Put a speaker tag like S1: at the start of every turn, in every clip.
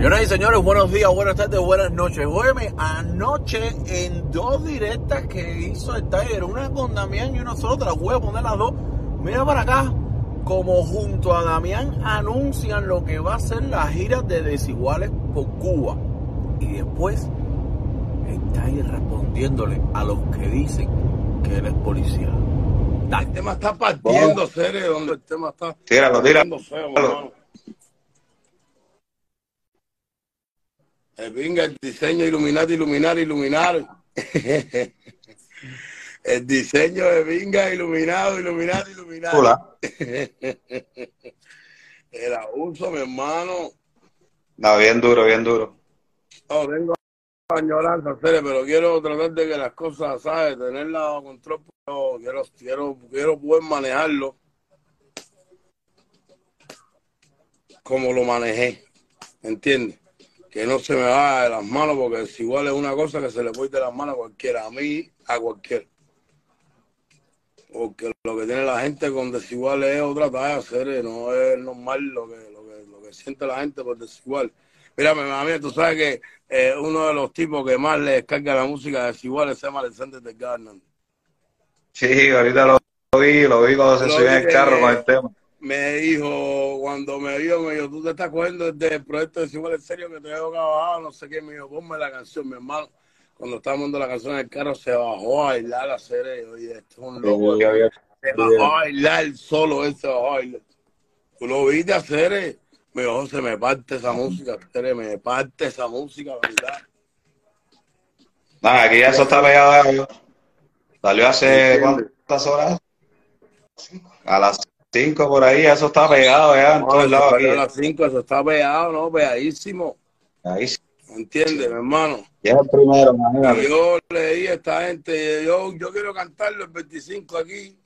S1: Señoras y señores, buenos días, buenas tardes, buenas noches. Óyeme, anoche en dos directas que hizo el Tiger, una con Damián y una sola, las voy a poner las dos. Mira para acá, como junto a Damián anuncian lo que va a ser la gira de Desiguales por Cuba. Y después, el Tiger respondiéndole a los que dicen que él es policía.
S2: El tema está partiendo, serio, donde el tema está
S3: Tíralo, tíralo.
S2: feo, venga el diseño Illuminati, iluminar, iluminar. el diseño de Vinga, iluminado, iluminar, iluminar.
S3: Hola.
S2: El abuso, mi hermano.
S3: No, bien duro, bien duro.
S2: No, tengo añoranza, serio, pero quiero tratar de que las cosas, ¿sabes? Tenerlas bajo control, pero quiero, quiero, quiero poder manejarlo como lo manejé, ¿entiendes? Que no se me vaya de las manos, porque es igual es una cosa que se le puede ir de las manos a cualquiera, a mí, a cualquiera. Porque lo que tiene la gente con desigual es otra talla, serio, no es normal lo que, lo que, lo que siente la gente por desigual. Mírame, mami, tú sabes que eh, uno de los tipos que más le descarga la música desigual se llama Alexander de Garland.
S3: Sí, ahorita lo vi, lo vi cuando se subió en el carro
S2: eh,
S3: con el tema.
S2: Me dijo, cuando me vio, me dijo, tú te estás cogiendo del proyecto de Desigual en serio que te dejo bajado, no sé qué, me dijo, ponme la canción, mi hermano. Cuando estaba mandando la canción en el carro, se bajó a bailar la serie, oye, esto es un loco.
S3: Sí, había-
S2: Se bajó a bailar solo, él se bajó a bailar. Tú lo viste hacer, eh? me dijo, se me parte esa música, Cere, me parte esa música, ¿verdad?
S3: Nada, aquí ya eso está pegado. Salió hace cuántas horas? A las 5 por ahí, eso está pegado ya en
S2: No,
S3: todos lados aquí.
S2: las 5, eso está pegado, ¿no? Pegadísimo,
S3: Ahí sí.
S2: ¿entiendes, mi hermano?
S3: Ya es el primero, imagínate.
S2: yo le dije a esta gente, yo, yo quiero cantarlo el 25 aquí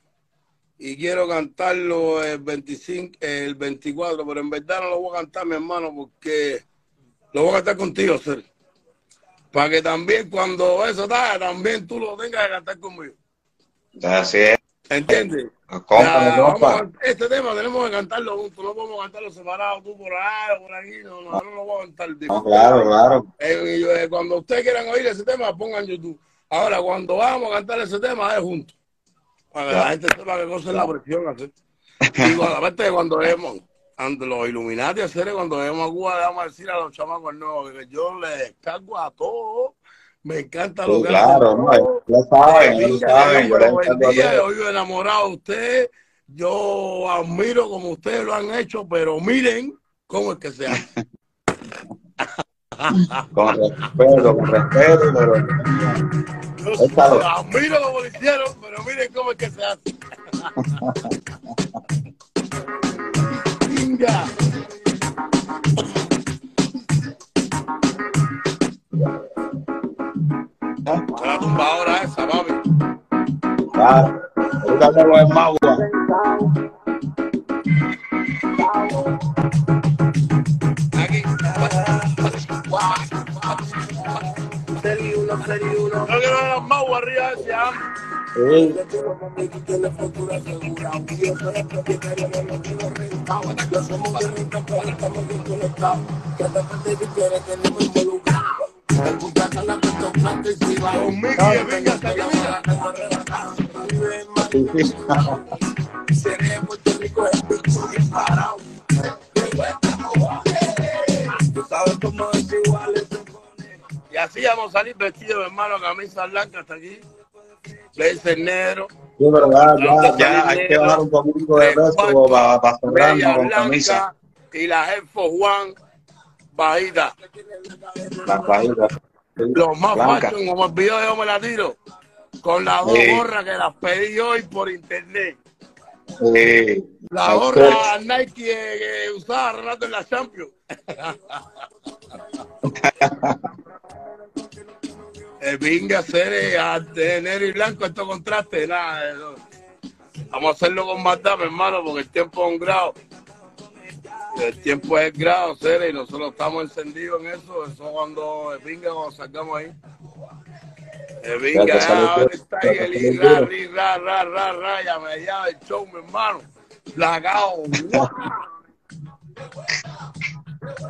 S2: y quiero cantarlo el 25, el 24, pero en verdad no lo voy a cantar, mi hermano, porque lo voy a cantar contigo, Sergio. Para que también cuando eso está, también tú lo tengas que cantar conmigo.
S3: Así es.
S2: ¿Entiendes? Este tema tenemos que cantarlo juntos, no podemos cantarlo separado, tú por ahí, por aquí, no, no, no lo voy a cantar.
S3: No, claro, claro.
S2: Eh, eh, cuando ustedes quieran oír ese tema, pongan YouTube. Ahora, cuando vamos a cantar ese tema, es juntos. Para que la gente sepa que cosa es la presión. Así. Y con la parte de cuando vemos, ante los Illuminati, hacer cuando vemos a Cuba, le vamos a decir a los chamacos nuevos que yo les descargo a todos. Me encanta lo que
S3: claro, ya saben, ya saben. Yo
S2: vivo enamorado de usted. Yo admiro como ustedes lo han hecho, pero miren cómo es que se hace.
S3: Con respeto, con respeto, pero
S2: Yo admiro como lo hicieron, pero miren cómo es que se hace. Venga. Se la tumbadora esa, papi.
S3: claro. Ahorita hablamos en Magua.
S2: No quiero ver magos arriba de ese
S3: Sí, sí.
S2: Y así vamos a salir vestidos, hermano, camisa blanca hasta aquí. Blazer negro,
S3: Sí, pero ya, hay que bajar un poquito de peso para, con camisa.
S2: y la Air Force One bajita.
S3: Las bajitas.
S2: Los más
S3: blanca.
S2: fashion, como el video de yo me la tiro. Con las dos gorras que las pedí hoy por internet.
S3: Sí.
S2: La gorra Nike que, usaba Renato en la Champions. El Vinga hacer a de negro y blanco estos contrastes, nada. eso. Vamos a hacerlo con maldad, mi hermano, porque el tiempo es un grado. El tiempo es grado, Cere, y nosotros estamos encendidos en eso. Eso cuando el Vinga, cuando salgamos ahí. El
S3: bien,
S2: está ahí, el ra, ri, ra, ra, ra, ra, ya me llama el show, mi hermano. Plagado.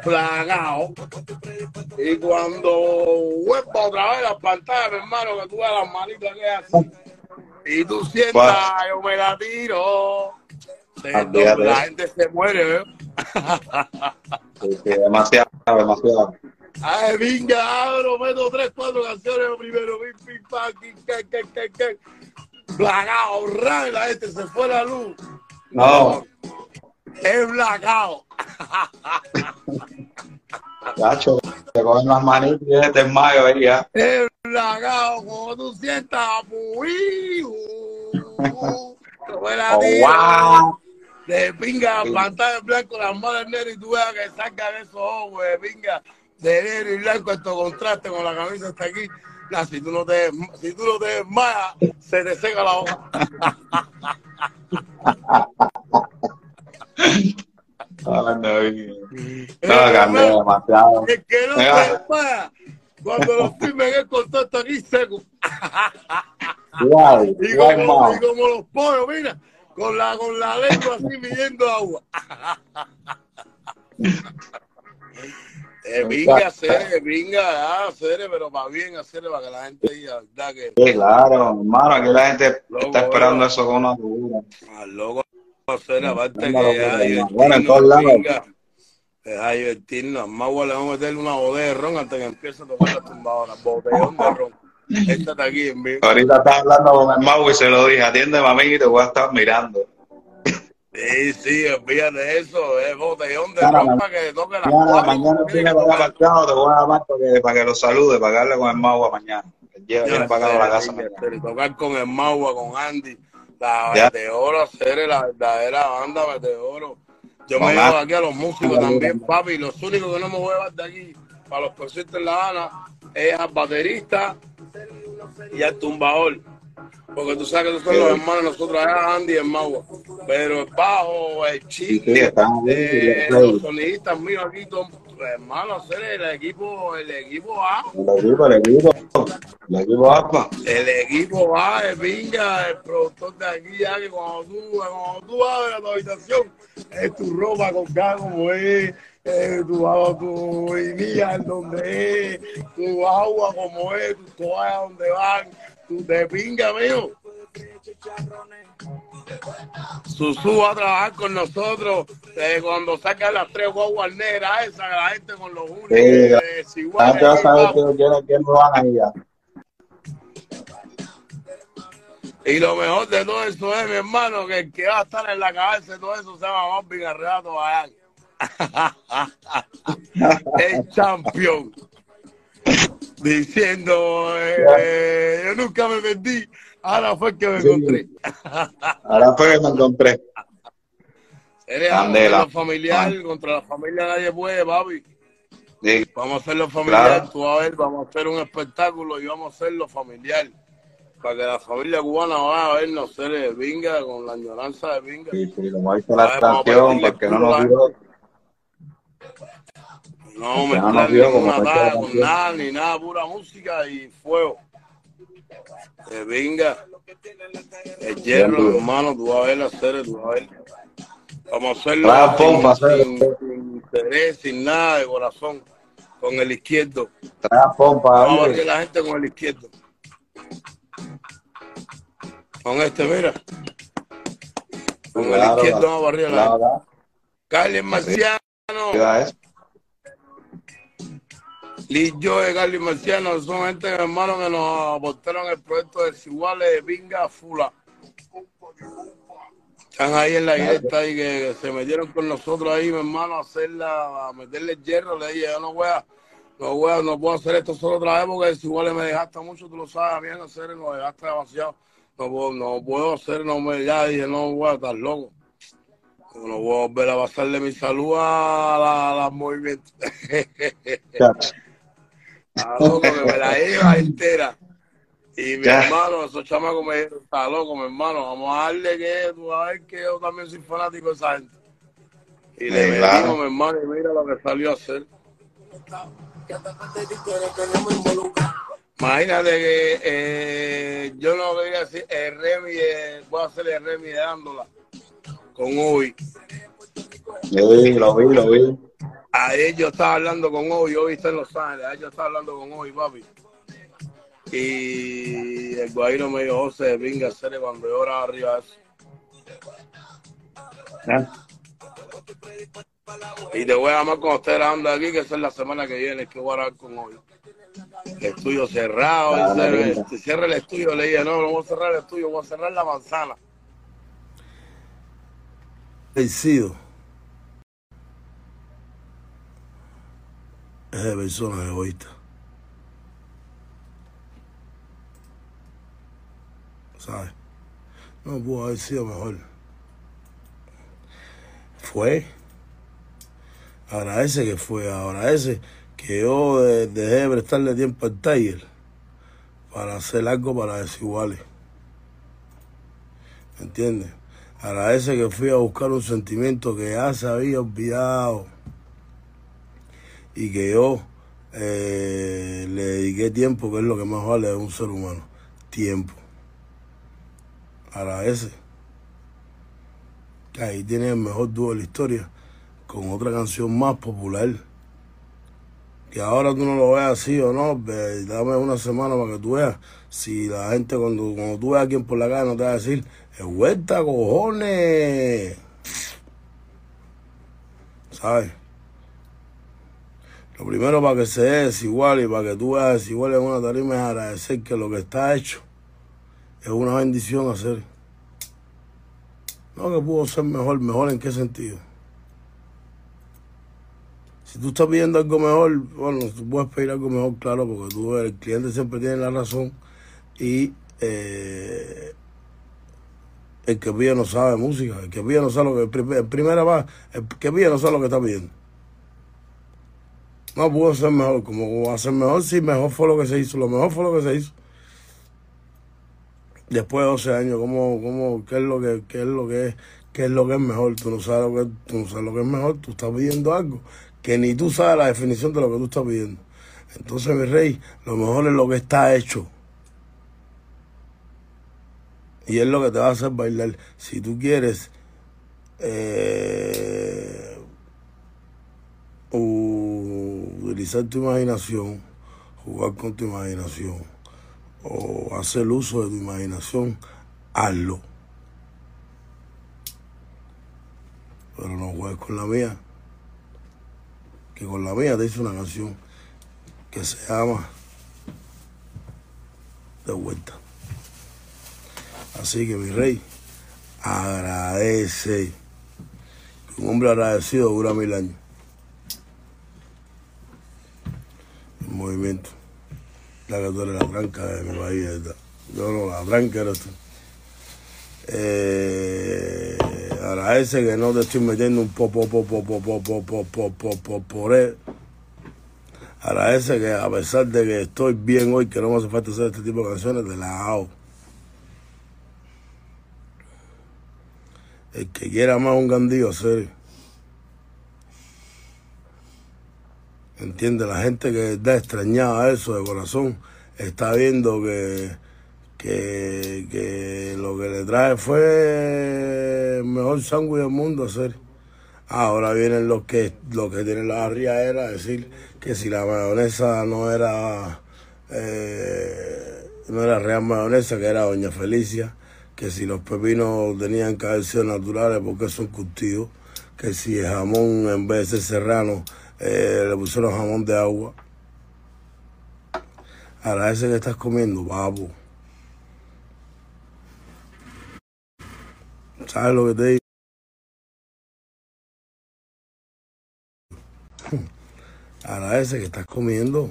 S2: plagado. Y cuando vuelvo otra vez la pantalla, mi hermano, que tú ves las manitas que así, y tú sientas, yo me la tiro.
S3: Olvídate.
S2: La gente se muere, ¿eh?
S3: Sí, sí, demasiado, demasiado.
S2: Ay, venga, abro, meto tres, cuatro canciones primero, pim, pim, pam, quin, que, que, que, que. Blacao, ran, la gente se fue la luz.
S3: No.
S2: Es blacao.
S3: Gacho, te cogen las manitas y es desmayo ahí ya.
S2: Es blacao, como tú sientas, uy, uh, como era
S3: Oh, wow.
S2: De pinga, pantalla en blanco, las manos negras y tú veas que sacan esos ojos de pinga de negro y blanco, estos contrastes con la camisa hasta aquí. Si tú no te, si tú no te desmayas, se te seca la hoja.
S3: Ay, no, y-
S2: Eh,
S3: no, demasiado.
S2: El que no
S3: Mira.
S2: se desmaya, cuando lo firmen el contacto aquí seco. Y como, y como los pollos, mira, con la, con la lengua así midiendo agua. Eh, vinga, hacer, vinga, ah, hacer, pero para bien hacer, para que la gente diga, ¿verdad? Que
S3: Sí, claro, hermano, aquí la gente
S2: Loco,
S3: está esperando
S2: loco.
S3: eso con una locura.
S2: al loco hacer, aparte
S3: Venga,
S2: que ya
S3: venga. Bueno, en todos
S2: divertirnos,
S3: lados.
S2: vinga, es a divertirnos. Más le vamos a meter una botella de ron antes que empiece a tocar la tumbadora, botellón de ron. Esta está aquí en vivo.
S3: Ahorita estaba hablando con el Mau y se lo dije, atiende mami y te voy a estar mirando.
S2: Sí, sí, olvídate de eso, es botellón de ron para que toque la cuatro,
S3: mañana
S2: tiene que
S3: acá, te voy a llamar para que, para que lo salude, para hable con el Mau mañana. Él para acá para la casa
S2: tocar con el Maua, con Andy, la
S3: Ya.
S2: Meteoro, hacer la verdadera banda Meteoro. Yo me llevo aquí a los músicos también, papi. Los únicos que no me voy a llevar de aquí para los conciertos en La Habana es al baterista y al tumbador. Porque tú sabes que son los hermanos nosotros, allá Andy y el Maua. Pero el bajo, el
S3: ahí,
S2: eh,
S3: los
S2: sonidistas míos aquí, todos, hermanos, hacer el equipo, el equipo A.
S3: El equipo, el equipo, el equipo APA.
S2: El equipo de pinga, el productor de aquí, ya que cuando tú, cuando tú abres tu habitación, es tu ropa colgada como es, eh, tu, tu vainilla donde es, tu agua como es, tu toalla donde van, tu de pinga, mío. Susu va a trabajar con nosotros eh, cuando saca las tres guaguas negras esas, la gente con los únicos,
S3: Sí,
S2: eh,
S3: va a
S2: equipados.
S3: que me van ya.
S2: Y lo mejor de todo eso es, mi hermano, que el que va a estar en la cabeza de todo eso se llama Bambi Garreato Bayán. El campeón. Diciendo, eh, yo nunca me vendí, ahora fue que me
S3: Sí.
S2: encontré.
S3: Ahora fue que me encontré.
S2: Eres lo familiar, contra la familia nadie puede, papi.
S3: Sí,
S2: Vamos a hacerlo familiar,
S3: Claro.
S2: tú a ver, vamos a hacer un espectáculo y vamos a hacerlo familiar. Para que la familia cubana vaya a vernos hacer el Vinga con la añoranza de Vinga.
S3: sí, sí, como dice la
S2: partirle
S3: porque no nos dio.
S2: No
S3: dio como
S2: ninguna talla con nada, ni nada, pura música y fuego. Que venga. El hierro, hermano, tú vas a ver la serie, tú vas a ver. Vamos a hacerlo sin,
S3: hacer-
S2: sin, sin interés, sin nada de corazón. Con el izquierdo.
S3: Trae pompa,
S2: Vamos a barrer la gente con el izquierdo. Con este, mira. Con el izquierdo vamos a barrer la gente. Carles Marciano.
S3: Eso.
S2: Liz Joe, Carlos Marciano, son gente, hermano, que nos aportaron el proyecto de Desiguales de Pinga Fula. Están ahí en la directa ahí que, que se metieron con nosotros ahí, mi hermano, a hacerla, a meterle hierro. Le dije, yo no voy a, no voy a, no puedo hacer esto solo otra vez porque Desiguales me dejaste mucho, tú lo sabes, a mí en hacer, me dejaste demasiado. No puedo, no puedo hacer, no me, ya dije, no voy a estar loco. No voy a volver a pasarle mi salud a la- a. Está loco que me la lleva entera. Y mi
S3: Ya.
S2: hermano, esos chamacos me dijeron, está loco, mi hermano, vamos a darle que tú a ver que yo también soy fanático de esa gente. Y le
S3: claro.
S2: mi hermano, y mira lo que salió a hacer. Imagínate que eh, yo no quería decir el Remy, eh, voy a hacer el Remy de Ándola con Ubi.
S3: Sí, lo vi, lo vi.
S2: Ayer yo estaba hablando con Obi, Obi está en Los Ángeles, ayer yo estaba hablando con Obi, papi. Y el guayno me dijo, José, venga, hacerle cuando yo oraba arriba eso.
S3: ¿Ah?
S2: Y te voy a llamar cuando esté grabando aquí, que esa es la semana que viene, que voy a grabar con hoy. El estudio cerrado, este, cierra el estudio. Le dije, no, no voy a cerrar el estudio, voy a cerrar la manzana.
S4: Vencido. Es de personas egoístas. ¿Sabes? No pudo haber sido mejor. Fue. Agradece que fue. Agradece que yo dejé de prestarle tiempo al taller para hacer algo para desiguales. ¿Me entiendes? Agradece que fui a buscar un sentimiento que ya se había olvidado y que yo eh, le dediqué tiempo, que es lo que más vale de un ser humano. Tiempo. Agradece. Que ahí tiene el mejor dúo de la historia con otra canción más popular. Que ahora tú no lo veas así o no, dame una semana para que tú veas. Si la gente, cuando, cuando tú veas a alguien por la calle, no te va a decir, vuelta, cojones. ¿Sabes? Lo primero para que se dé desigual y para que tú veas desigual en una tarima es agradecer que lo que está hecho es una bendición hacer. No que pudo ser mejor, mejor en qué sentido. Si tú estás pidiendo algo mejor, bueno, tú puedes pedir algo mejor, claro, porque tú, el cliente siempre tiene la razón y eh, el que pide no sabe música, el que pide no sabe lo que, el prim- el primera va, el que pide no sabe lo que está pidiendo. No pudo ser mejor, como ser mejor, sí, mejor fue lo que se hizo, lo mejor fue lo que se hizo. Después de 12 años, ¿cómo, cómo, qué es lo que, qué es lo que qué es lo que es mejor? Tú no sabes lo que, tú no sabes lo que es mejor, tú estás pidiendo algo que ni tú sabes la definición de lo que tú estás pidiendo. Entonces, mi rey, lo mejor es lo que está hecho. Y es lo que te va a hacer bailar. Si tú quieres eh, utilizar tu imaginación, jugar con tu imaginación o hacer uso de tu imaginación, hazlo. Pero no juegues con la mía. Que con la mía te hice una canción que se llama De vuelta. Así que mi rey, agradece. Un hombre agradecido dura mil años. El movimiento. La que tú eres la tranca de mi país. Yo no, la tranca eres tú. Agradece que no te estoy metiendo un popo, por él. Agradece que a pesar de que estoy bien hoy, que no me hace falta hacer este tipo de canciones, te las hago. El que quiera más un gandillo, serio. Entiende, la gente que está extrañada eso de corazón, está viendo que, que, que lo que le trae fue el mejor sándwich del mundo, serio. Ahora vienen los que los que tienen la barriadera a decir que si la mayonesa no era eh, no era real mayonesa, que era Doña Felicia, que si los pepinos tenían sido naturales porque son cultivos, que si el jamón en vez de ser serrano eh, le pusieron jamón de agua. Agradece que estás comiendo, papo. ¿Sabes lo que te digo? Agradece que estás comiendo.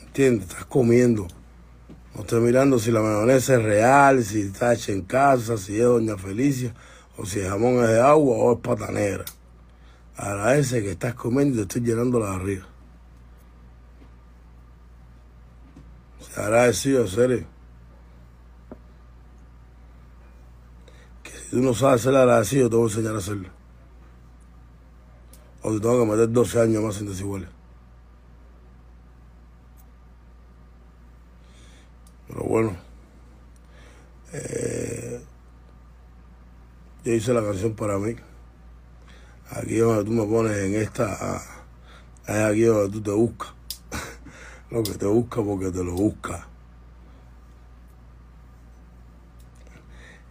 S4: ¿Entiendes? Estás comiendo. No estoy mirando si la mayonesa es real, si está hecha en casa, si es Doña Felicia, o si el jamón es de agua o es pata negra. Agradece que estás comiendo y te estoy llenando la barriga. Se agradecido, serio. Que si tú no sabes ser agradecido, te voy a enseñar a hacerlo. O te tengo que meter 12 años más en desiguales. Pero bueno, eh, yo hice la canción para mí. Aquí donde tú me pones en esta, es aquí donde tú te buscas. Lo que te busca porque te lo busca.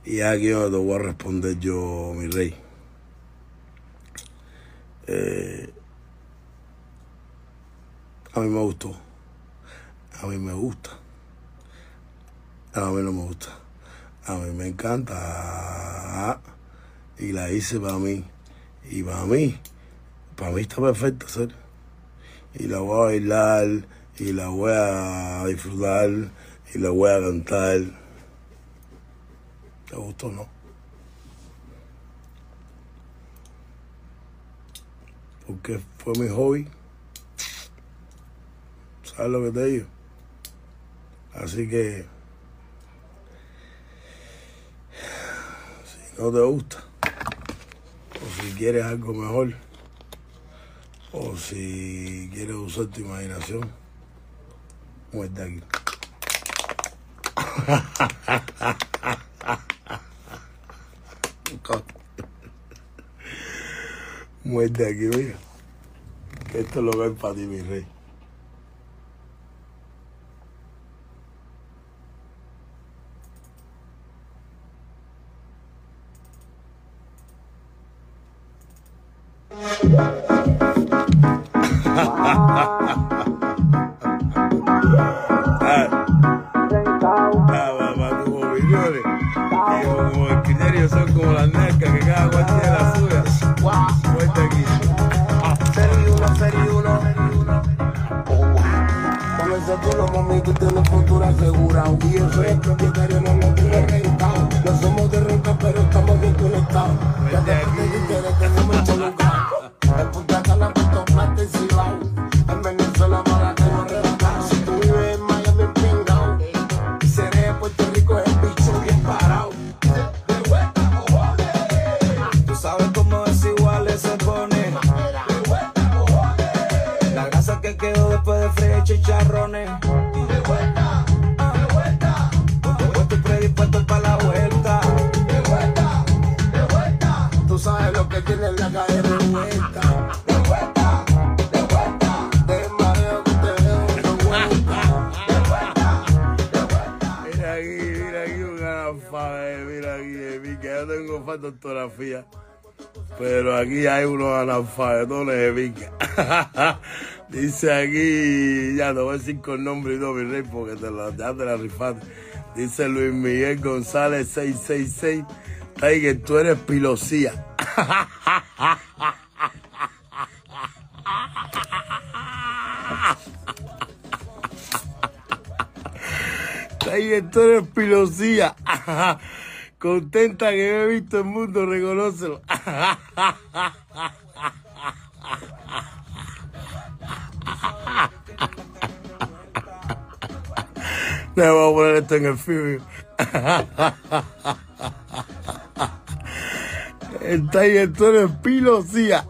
S4: Y aquí donde te voy a responder yo, mi rey. Eh, a mí me gustó. A mí me gusta. A mí no me gusta. A mí me encanta. Y la hice para mí. Y para mí, para mí está perfecta, ser. Y la voy a bailar, y la voy a disfrutar, y la voy a cantar. ¿Te gustó o no? Porque fue mi hobby. ¿Sabes lo que te digo? Así que, si no te gusta, o si quieres algo mejor, o si quieres usar tu imaginación, muerte aquí. Muerte aquí, mira. Esto es lo es para ti, mi rey. Ah, ah, para tus opiniones. Y como el criterio son como las nercas, que cada cual tiene la suya. Muerte aquí.
S5: Serie uno, serie uno. Con ese culo, mami, tú tienes futuro asegurado. Y eso es propietario, no somos de pero estamos bien conectados.
S4: Tengo falta de ortografía. Pero aquí hay unos analfabetones de pica. Dice aquí, ya te voy a decir con nombre y todo, mi rey, porque te la, ya te la rifaste. Dice Luis Miguel González 666. Tiger, tú eres pilosía. Eres pilosía. Contenta que me he visto el mundo, reconócelo. Le voy a poner esto en el film. El Tiger, tú eres pilosía.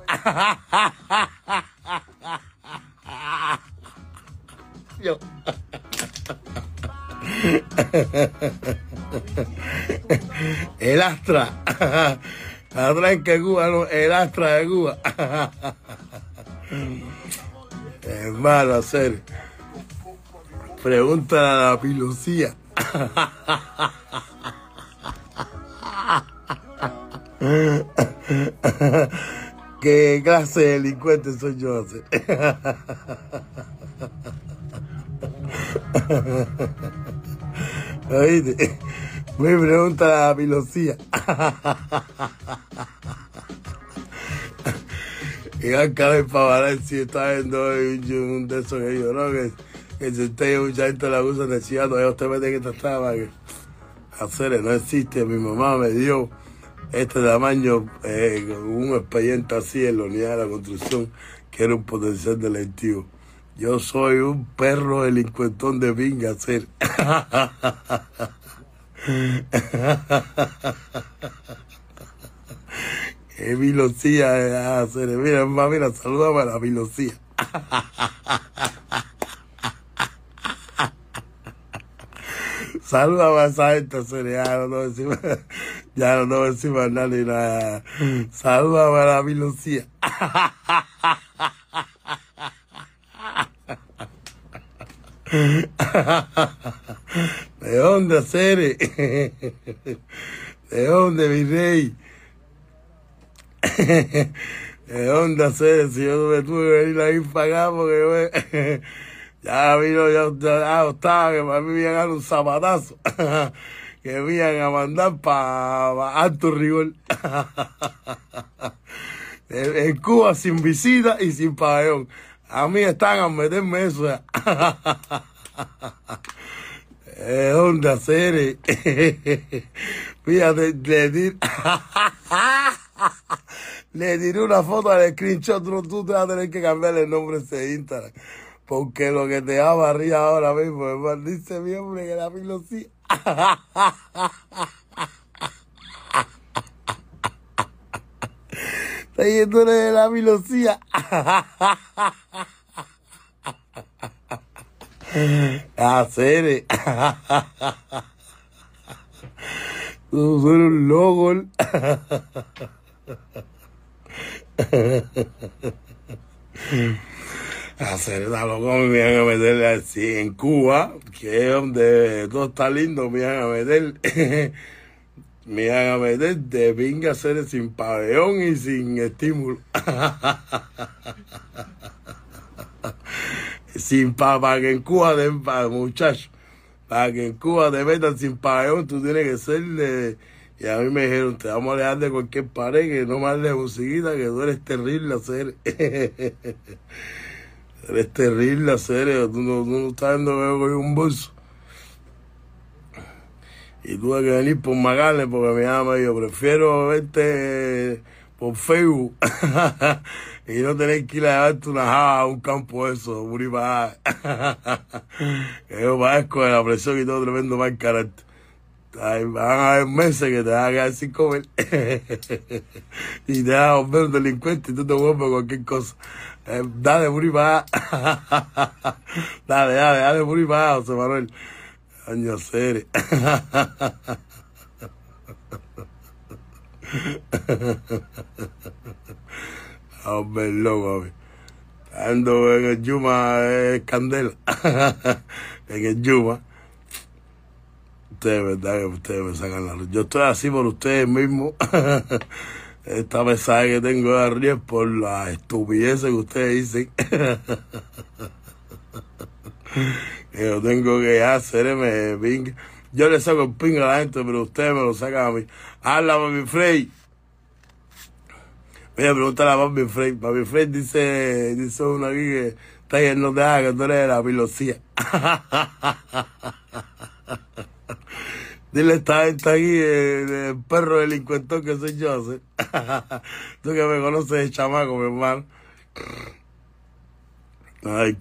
S4: Yo. El Astra. Que Cuba, no, el Astra de Cuba. Hermano, hacer. Pregúntale a la pilucía. ¿Qué clase de delincuente soy yo? ¿Oíste? Me pregunta la pilosía. Y acá de Pavalenci está viendo un, de esos que yo, ¿no? Que, que si usted mucha gente la usa todavía usted mete que esta estaba que hacer, no existe. Mi mamá me dio este tamaño eh, un expediente así en la unidad de la construcción, que era un potencial delictivo. Yo soy un perro delincuentón de pinga, hacer. Qué vilocía hacer. Mira, mira, saludame a la vilocía. Saludame a esa gente, cereal, no decime. Ya no tengo que decir más nada ni nada. Salúdame a la mi Lucía. ¿De dónde hacer? ¿De dónde, mi rey? ¿De dónde hacer? Si yo me tuve que venir ahí para acá porque me- ya vino, ya, ya estaba que para mí me iban a dar un zapatazo. que me iban a mandar para Alto Rigor. en Cuba sin visita y sin pabellón. A mí están a meterme eso. ya. ¿De dónde hacer? Fíjate, le di... Le tiré una foto al screenshot, tú, tú te vas a tener que cambiar el nombre de Instagram. Porque lo que te da barriga ahora mismo, hermano, dice mi hombre que la filosofía. Está yendo de la filosofía. Hacer. Tú eres un loco. Hacer esa loco me iban a meter así en Cuba, que es donde todo está lindo, me iban a meter, me iban a meter de pinga hacer sin pabellón y sin estímulo. sin pa, para que en Cuba den para muchachos, para que en Cuba te metan sin pabellón, tú tienes que ser de, y a mí me dijeron, te vamos a alejar de cualquier pared, que no hables de musiquita, que tú eres terrible hacer. Eres terrible, serio. Tú no, tú no estás viendo que yo cogí un bolso. Y tuve que venir por Magales porque mi mamá me dijo, prefiero verte por Facebook y no tener que ir a llevarte una java a un campo eso, muy para Que yo padezco de la presión y todo tremendo mal carácter. Ay, van a haber meses que te van a quedar sin comer y te van a volver un delincuente y tú te vuelves cualquier cosa. Eh, dale, para allá. Dale, dale, dale, para allá, José Manuel. Año serio. Hombre, loco. Ando en el Yuma, es candela. en el Yuma. Ustedes, verdad que ustedes me sacan la luz. Yo estoy así por ustedes mismos. Esta mensaje que tengo de arriba por la estupidez que ustedes dicen. que yo tengo que hacerme ping. Yo le saco el ping a la gente, pero ustedes me lo sacan a mí. Habla, Papi Frey. Mira, pregúntale a Papi Frey. Papi Frey dice, dice uno aquí que está lleno de agua, que tú eres la filosofía. Dile a esta gente aquí, el, el perro delincuentón que soy yo, ¿sí? Tú que me conoces de chamaco, mi hermano. Ay,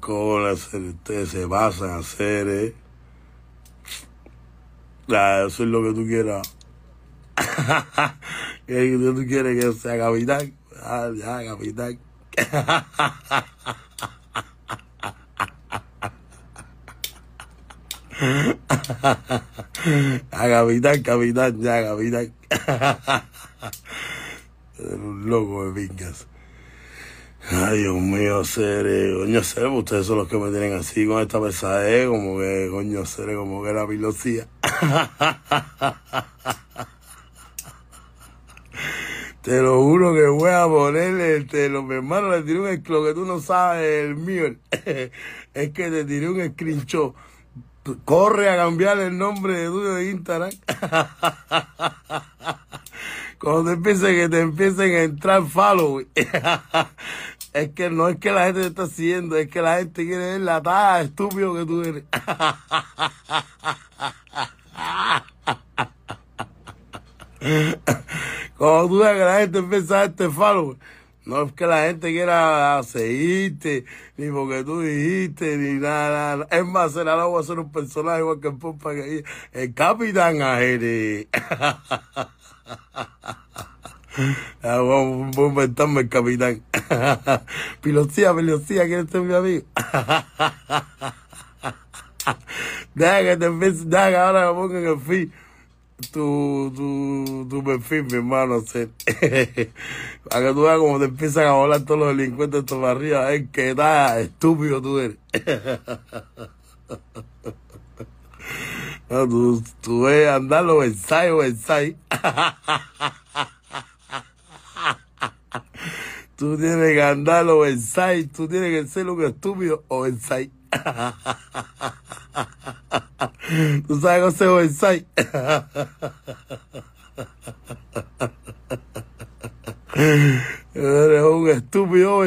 S4: hacer, ustedes se pasan a hacer, ¿eh? Ah, eso es lo que tú quieras. ¿Qué tú quieres que sea capitán? Ah, ya, capitán. A capitán, capitán, ya, capitán. Un loco de pingas. Ay, Dios mío, seré, coño, seré, ustedes son los que me tienen así con esta pesadez, como que, coño, seré, como que la filosofía. Te lo juro que voy a ponerle, este, los mi hermano le tiré un lo que tú no sabes, el mío, es que te tiré un screenshot. Corre a cambiar el nombre de tuyo de Instagram. Cuando te empiecen, que te empiecen a entrar follow. Es que no es que la gente te está siguiendo, es que la gente quiere ver la taja estúpido que tú eres. Cuando tú ves que la gente empieza a darte follow, no es que la gente quiera seguirte, ni porque tú dijiste, ni nada. nada. Es más, será la voy a ser un personaje igual que el Pompa que el Capitán Ajere. Ah, Vamos voy a inventarme el capitán. Pilocía, pilocía, ¿quieres ser mi amigo? Deja que te deja que ahora me ponga en el feed. Tu, tu, tu perfil, mi hermano, hacer. Para que tú veas cómo te empiezan a volar todos los delincuentes de para arriba, es que da estúpido tú eres. No, tú, tú ves andar los ensayos, ensayos. Tú tienes que andar los ensayos, tú tienes que ser un estúpido o ensay. ¿Tú sabes cómo se llama ensay? Eres un estúpido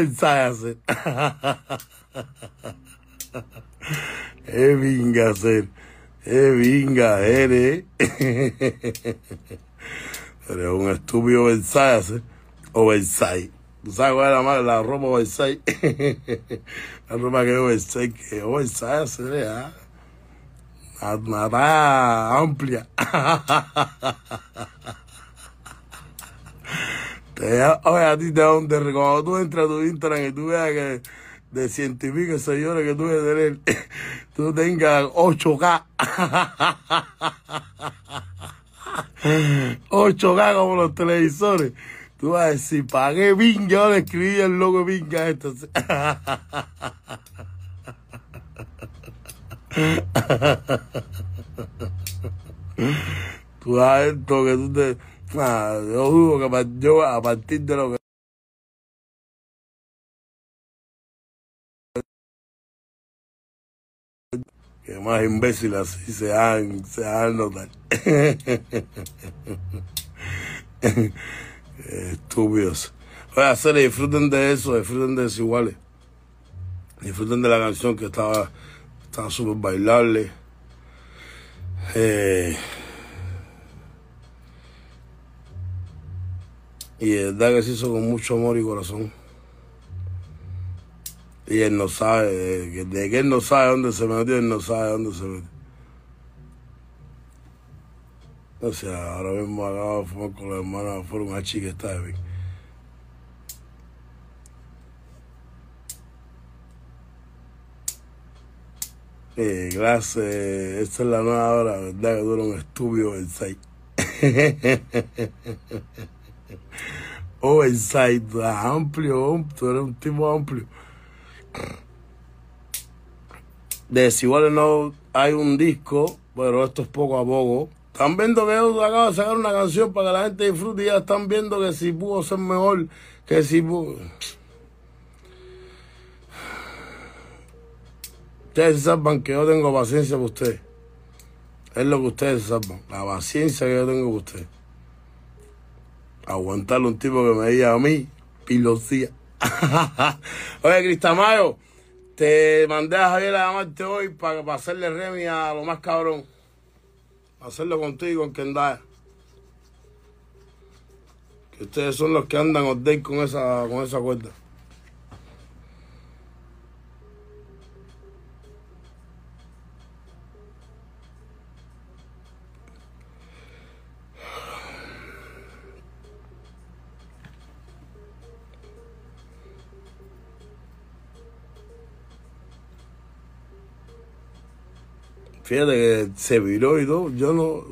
S4: hacer. Es vinga hacer. Es vinga, eres. Eres un estúpido ensay hacer. O ensay. ¿Tú sabes cuál la, ma- la ropa oversize? la ropa que es oversize, que es oversize, hacer, ¿eh? Talla amplia. Oye, a ti te da un derri- Cuando tú entras a tu Instagram y tú veas que de científicos señores que tú debes tener, tú tengas 8K. 8K como los televisores. Tú vas a decir, pagué vinga, ahora escribí el logo vinga esto. Tú sabes esto que tú te... Ah, yo dudo que yo a partir de lo que... Que más imbéciles así se dan, se dan notar. Estúpidos. Oye, hacer, disfruten de eso, disfruten de desiguales. Disfruten de la canción que estaba estaba súper bailable. Eh, y de verdad que se hizo con mucho amor y corazón. Y él no sabe, de, que- de que él no sabe dónde se metió, él no sabe dónde se metió. O sea, ahora mismo acabo de fumar con la hermana afuera una chica está bien. Eh, clase, esta es la nueva hora, ¿verdad? Que eres un Inside, tú eres amplio, tú eres un tipo amplio. De no hay un disco, pero esto es poco a poco. Están viendo que yo acabo de sacar una canción para que la gente disfrute y ya están viendo que si pudo ser mejor, que si pudo. Ustedes saben que yo tengo paciencia por ustedes. Es lo que ustedes saben. La paciencia que yo tengo por ustedes. Aguantarle un tipo que me diga a mí, pilosía. Oye, Cristamayo, te mandé a Javier a llamarte hoy para, para hacerle remi a lo más cabrón. Hacerlo contigo en Kendaya. Que ustedes son los que andan update con esa, con esa cuerda. Fíjate que se viró y todo. Yo no,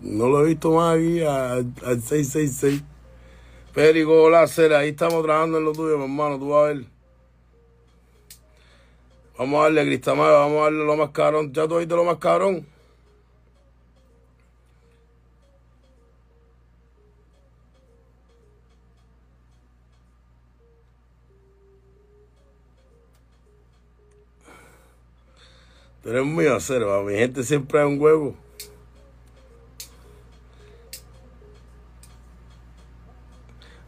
S4: no lo he visto más aquí a- al 666. Perico, hola, Cera, ahí estamos trabajando en lo tuyo, mi hermano, tú vas a ver. Vamos a darle, Cristamayo, vamos a darle lo más cabrón. ¿Ya tú oíste lo más cabrón? Tú eres mío, Cera, mi gente siempre es un huevo.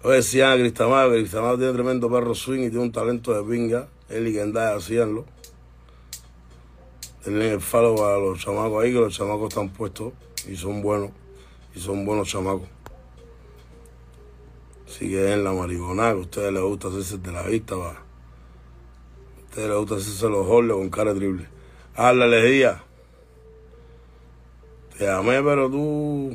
S4: Oye, sí, a Cristamado, que Cristamado tiene tremendo perro swing y tiene un talento de pinga. Él y Kendall hacíanlo. Denle el falo a los chamacos ahí, que los chamacos están puestos y son buenos. Y son buenos chamacos. Así que en la mariconada, que a ustedes les gusta hacerse de la vista, va. A ustedes les gusta hacerse los horles con cara triple. Háblale, Díaz. Te amé, pero tú...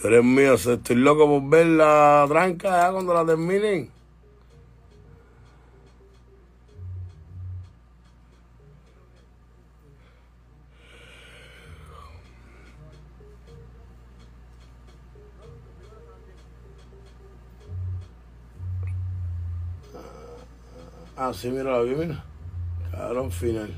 S4: Tú eres mío, estoy loco por ver la tranca ya cuando la terminen. Ah, sí, mira la vi, mira. Cabrón final.